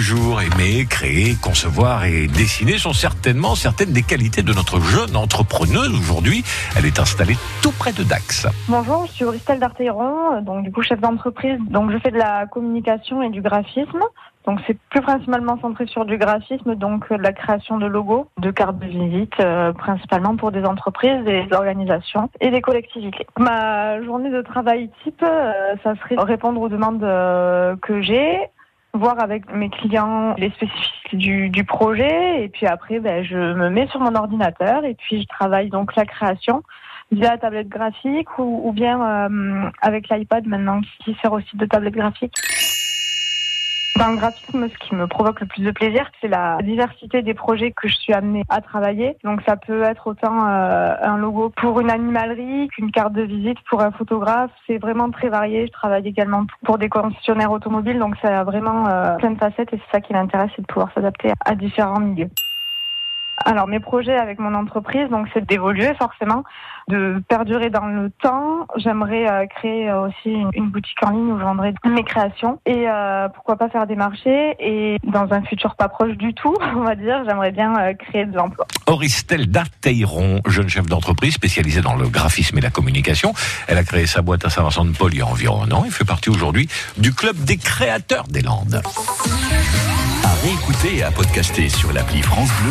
du. Aimer, créer, concevoir et dessiner sont certainement certaines des qualités de notre jeune entrepreneuse aujourd'hui. Elle est installée tout près de Dax. Bonjour, je suis Auristel Darteyron, donc du coup chef d'entreprise. Donc je fais de la communication et du graphisme. Donc c'est plus principalement centré sur du graphisme, donc euh, la création de logos, de cartes de visite, euh, principalement pour des entreprises, des organisations et des collectivités. Ma journée de travail type, euh, ça serait répondre aux demandes que j'ai, voir avec mes clients les spécificités du, du projet, et puis après, ben, je me mets sur mon ordinateur et puis je travaille donc la création via la tablette graphique ou, bien euh, avec l'iPad maintenant qui sert aussi de tablette graphique. Dans le graphisme, ce qui me provoque le plus de plaisir, c'est la diversité des projets que je suis amenée à travailler. Donc ça peut être autant euh, un logo pour une animalerie qu'une carte de visite pour un photographe. C'est vraiment très varié. Je travaille également pour des concessionnaires automobiles, donc ça a vraiment euh, plein de facettes et c'est ça qui m'intéresse, c'est de pouvoir s'adapter à différents milieux. Alors mes projets avec mon entreprise, donc c'est d'évoluer forcément, de perdurer dans le temps. J'aimerais euh, créer aussi une, boutique en ligne où je vendrai mes créations et euh, pourquoi pas faire des marchés. Et dans un futur pas proche du tout, on va dire, j'aimerais bien euh, créer de l'emploi. Auristel Darteyron, jeune chef d'entreprise spécialisée dans le graphisme et la communication. Elle a créé sa boîte à Saint-Vincent-de-Paul il y a environ un an et fait partie aujourd'hui du club des créateurs des Landes. À réécouter et à podcaster sur l'appli France Bleu.